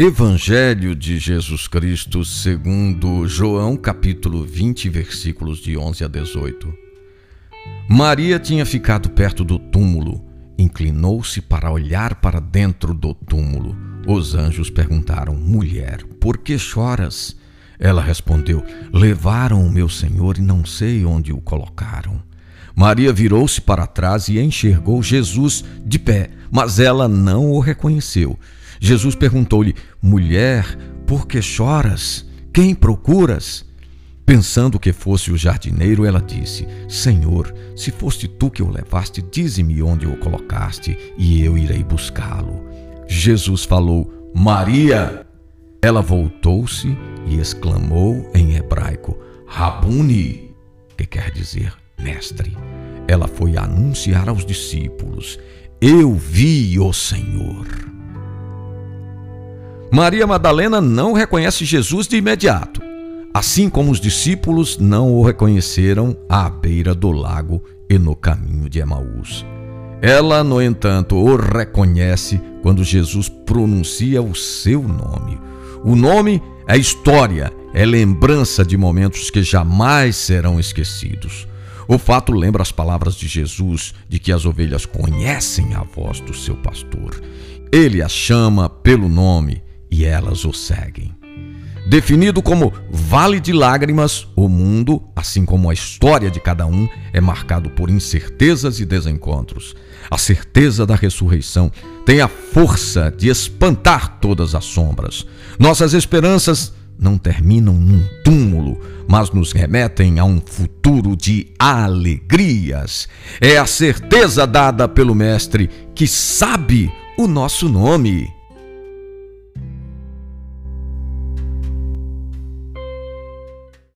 Evangelho de Jesus Cristo, segundo João, capítulo 20, versículos de 11 a 18. Maria tinha ficado perto do túmulo, inclinou-se para olhar para dentro do túmulo. Os anjos perguntaram: Mulher, por que choras? Ela respondeu: Levaram o meu Senhor e não sei onde o colocaram. Maria virou-se para trás e enxergou Jesus de pé, mas ela não o reconheceu. Jesus perguntou-lhe: Mulher, por que choras? Quem procuras? Pensando que fosse o jardineiro, ela disse: Senhor, se foste tu que o levaste, dize-me onde o colocaste, e eu irei buscá-lo. Jesus falou: Maria! Ela voltou-se e exclamou em hebraico: Rabuni, que quer dizer mestre. Ela foi anunciar aos discípulos: Eu vi o Senhor. Maria Madalena não reconhece Jesus de imediato, assim como os discípulos não o reconheceram à beira do lago e no caminho de Emaús. Ela, no entanto, o reconhece quando Jesus pronuncia o seu nome. O nome é história, é lembrança de momentos que jamais serão esquecidos. O fato lembra as palavras de Jesus de que as ovelhas conhecem a voz do seu pastor. Ele as chama pelo nome e elas o seguem. Definido como vale de lágrimas, o mundo, assim como a história de cada um, é marcado por incertezas e desencontros. A certeza da ressurreição tem a força de espantar todas as sombras. Nossas esperanças não terminam num túmulo, mas nos remetem a um futuro de alegrias. É a certeza dada pelo Mestre que sabe o nosso nome.